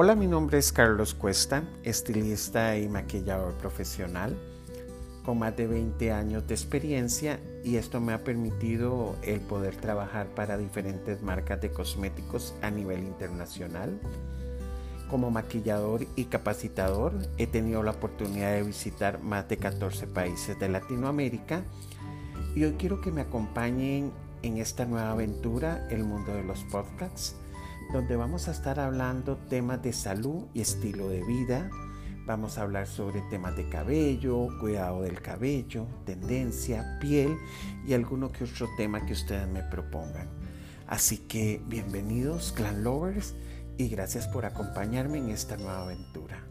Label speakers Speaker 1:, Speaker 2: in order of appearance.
Speaker 1: Hola, mi nombre es Carlos Cuesta, estilista y maquillador profesional con más de 20 años de experiencia y esto me ha permitido el poder trabajar para diferentes marcas de cosméticos a nivel internacional. Como maquillador y capacitador he tenido la oportunidad de visitar más de 14 países de Latinoamérica y hoy quiero que me acompañen en esta nueva aventura, el mundo de los podcasts donde vamos a estar hablando temas de salud y estilo de vida. Vamos a hablar sobre temas de cabello, cuidado del cabello, tendencia, piel y alguno que otro tema que ustedes me propongan. Así que bienvenidos Clan Lovers y gracias por acompañarme en esta nueva aventura.